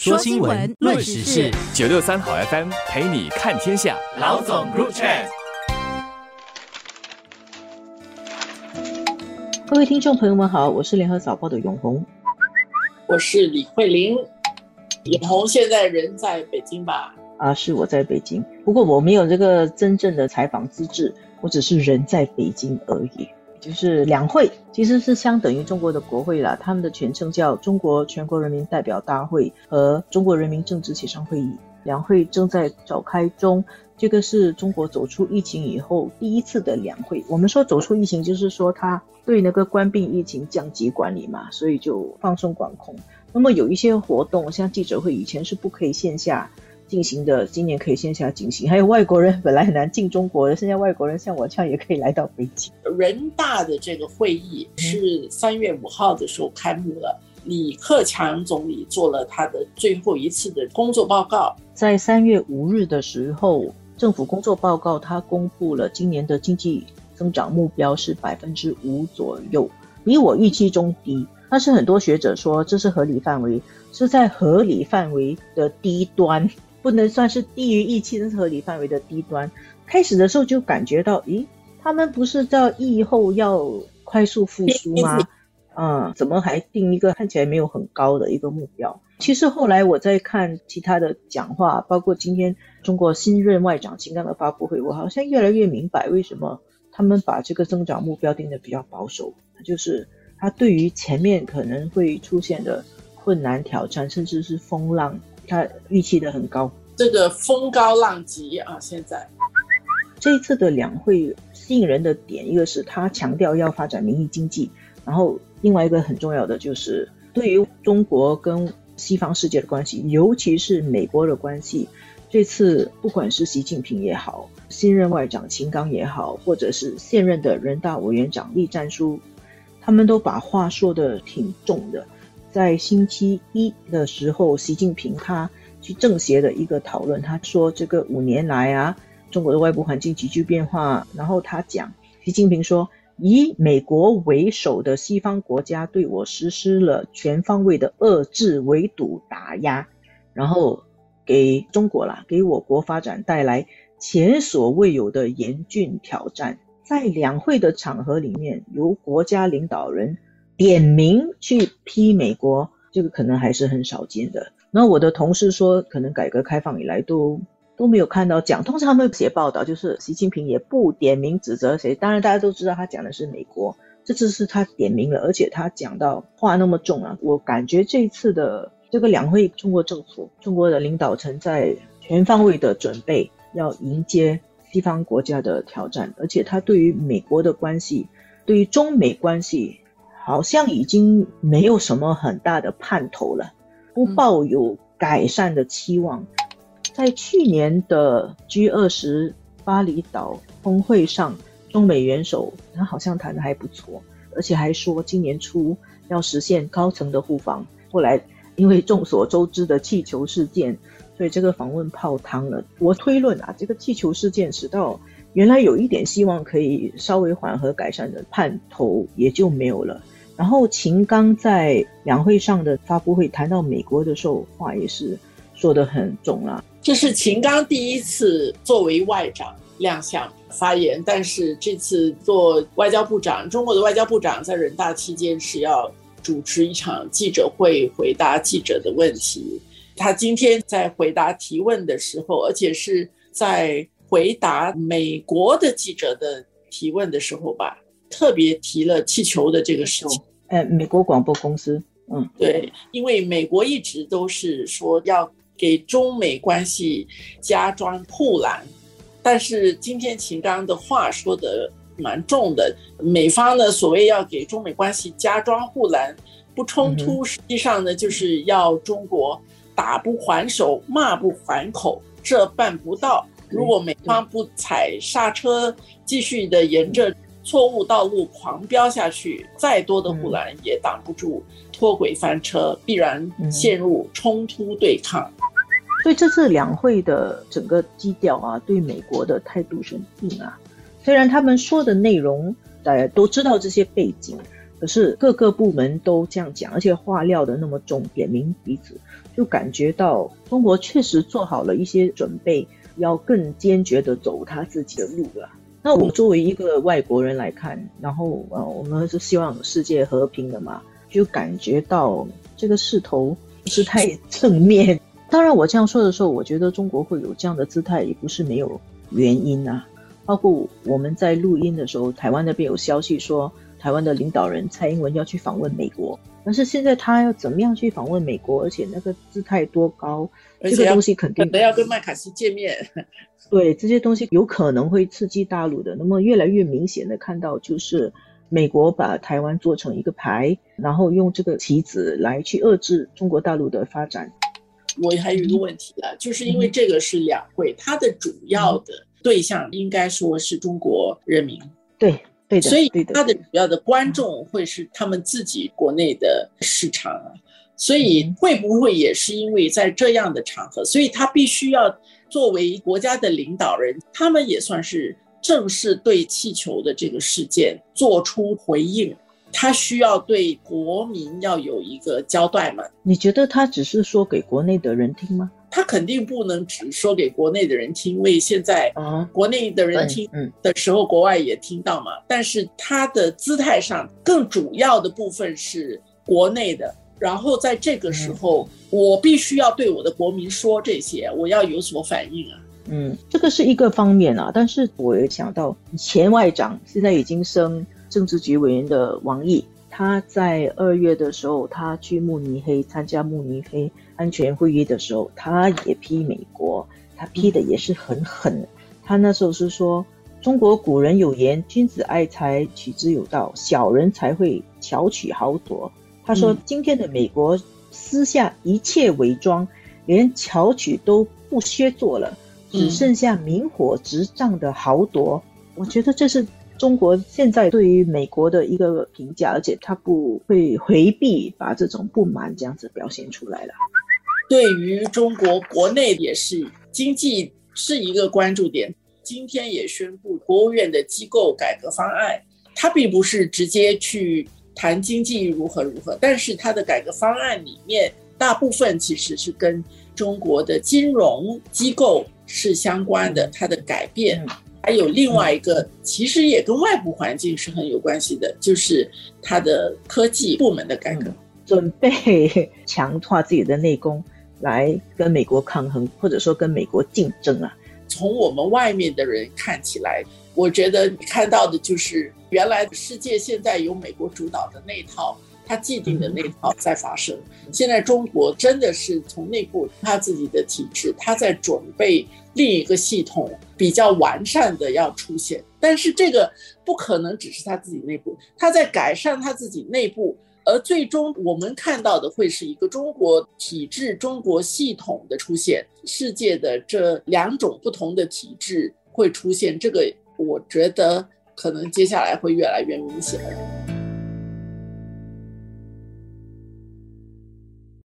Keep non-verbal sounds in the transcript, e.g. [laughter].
说新闻，论时事，九六三好 FM 陪你看天下。老总 Group Chat，各位听众朋友们好，我是联合早报的永红，我是李慧玲。永红现在人在北京吧？啊，是我在北京，不过我没有这个真正的采访资质，我只是人在北京而已。就是两会其实是相等于中国的国会啦，他们的全称叫中国全国人民代表大会和中国人民政治协商会议。两会正在召开中，这个是中国走出疫情以后第一次的两会。我们说走出疫情，就是说他对那个关闭疫情降级管理嘛，所以就放松管控。那么有一些活动，像记者会，以前是不可以线下。进行的今年可以线下进行，还有外国人本来很难进中国的，现在外国人像我这样也可以来到北京。人大的这个会议是三月五号的时候开幕了，李克强总理做了他的最后一次的工作报告。在三月五日的时候，政府工作报告他公布了今年的经济增长目标是百分之五左右，比我预期中低。但是很多学者说这是合理范围，是在合理范围的低端。不能算是低于预期的合理范围的低端。开始的时候就感觉到，咦，他们不是在疫后要快速复苏吗？[laughs] 嗯，怎么还定一个看起来没有很高的一个目标？其实后来我在看其他的讲话，包括今天中国新任外长秦刚的发布会，我好像越来越明白为什么他们把这个增长目标定的比较保守，就是他对于前面可能会出现的困难挑战，甚至是风浪。他预期的很高，这个风高浪急啊！现在这一次的两会吸引人的点，一个是他强调要发展民营经济，然后另外一个很重要的就是对于中国跟西方世界的关系，尤其是美国的关系，这次不管是习近平也好，新任外长秦刚也好，或者是现任的人大委员长栗战书，他们都把话说的挺重的。在星期一的时候，习近平他去政协的一个讨论，他说这个五年来啊，中国的外部环境急剧变化。然后他讲，习近平说，以美国为首的西方国家对我实施了全方位的遏制、围堵、打压，然后给中国啦，给我国发展带来前所未有的严峻挑战。在两会的场合里面，由国家领导人。点名去批美国，这个可能还是很少见的。那我的同事说，可能改革开放以来都都没有看到讲。通常他们写报道，就是习近平也不点名指责谁。当然大家都知道他讲的是美国，这次是他点名了，而且他讲到话那么重啊。我感觉这次的这个两会，中国政府、中国的领导层在全方位的准备要迎接西方国家的挑战，而且他对于美国的关系，对于中美关系。好像已经没有什么很大的盼头了，不抱有改善的期望。在去年的 G 二十巴厘岛峰会上，中美元首他好像谈的还不错，而且还说今年初要实现高层的互访。后来因为众所周知的气球事件，所以这个访问泡汤了。我推论啊，这个气球事件直到原来有一点希望可以稍微缓和改善的盼头也就没有了。然后秦刚在两会上的发布会谈到美国的时候，话也是说的很重啊。这是秦刚第一次作为外长亮相发言，但是这次做外交部长，中国的外交部长在人大期间是要主持一场记者会，回答记者的问题。他今天在回答提问的时候，而且是在回答美国的记者的提问的时候吧，特别提了气球的这个事情。呃，美国广播公司，嗯，对，因为美国一直都是说要给中美关系加装护栏，但是今天秦刚的话说的蛮重的，美方呢所谓要给中美关系加装护栏不冲突，实际上呢就是要中国打不还手，骂不还口，这办不到。如果美方不踩刹车，继续的沿着。错误道路狂飙下去，再多的护栏也挡不住脱轨翻车，必然陷入冲突对抗。所以这次两会的整个基调啊，对美国的态度是很硬啊。虽然他们说的内容大家都知道这些背景，可是各个部门都这样讲，而且话撂的那么重，点名彼此，就感觉到中国确实做好了一些准备，要更坚决的走他自己的路了。那我作为一个外国人来看，然后呃，我们是希望世界和平的嘛，就感觉到这个势头不是太正面。当然，我这样说的时候，我觉得中国会有这样的姿态，也不是没有原因啊。包括我们在录音的时候，台湾那边有消息说。台湾的领导人蔡英文要去访问美国，但是现在他要怎么样去访问美国？而且那个姿态多高，这个东西肯定要跟麦卡锡见面。[laughs] 对这些东西有可能会刺激大陆的。那么越来越明显的看到，就是美国把台湾做成一个牌，然后用这个棋子来去遏制中国大陆的发展。我还有一个问题了，就是因为这个是两会，它的主要的对象应该说是中国人民。对。所以他的主要的观众会是他们自己国内的市场啊，所以会不会也是因为在这样的场合，所以他必须要作为国家的领导人，他们也算是正式对气球的这个事件做出回应，他需要对国民要有一个交代嘛？你觉得他只是说给国内的人听吗？他肯定不能只说给国内的人听，因为现在国内的人听的时候，国外也听到嘛。但是他的姿态上更主要的部分是国内的，然后在这个时候，我必须要对我的国民说这些，我要有所反应啊。嗯，这个是一个方面啊。但是我也想到前外长现在已经升政治局委员的王毅，他在二月的时候，他去慕尼黑参加慕尼黑。安全会议的时候，他也批美国，他批的也是很狠。他那时候是说，中国古人有言：“君子爱财，取之有道；小人才会巧取豪夺。”他说，今天的美国私下一切伪装，连巧取都不削做了，只剩下明火执仗的豪夺。我觉得这是中国现在对于美国的一个评价，而且他不会回避，把这种不满这样子表现出来了。对于中国国内也是经济是一个关注点。今天也宣布国务院的机构改革方案，它并不是直接去谈经济如何如何，但是它的改革方案里面大部分其实是跟中国的金融机构是相关的。它的改变还有另外一个，其实也跟外部环境是很有关系的，就是它的科技部门的改革，准备 [laughs] 强化自己的内功。来跟美国抗衡，或者说跟美国竞争啊。从我们外面的人看起来，我觉得你看到的就是原来世界现在由美国主导的那套，它既定的那套在发生。现在中国真的是从内部他自己的体制，他在准备另一个系统比较完善的要出现，但是这个不可能只是他自己内部，他在改善他自己内部。而最终我们看到的会是一个中国体制、中国系统的出现，世界的这两种不同的体制会出现，这个我觉得可能接下来会越来越明显。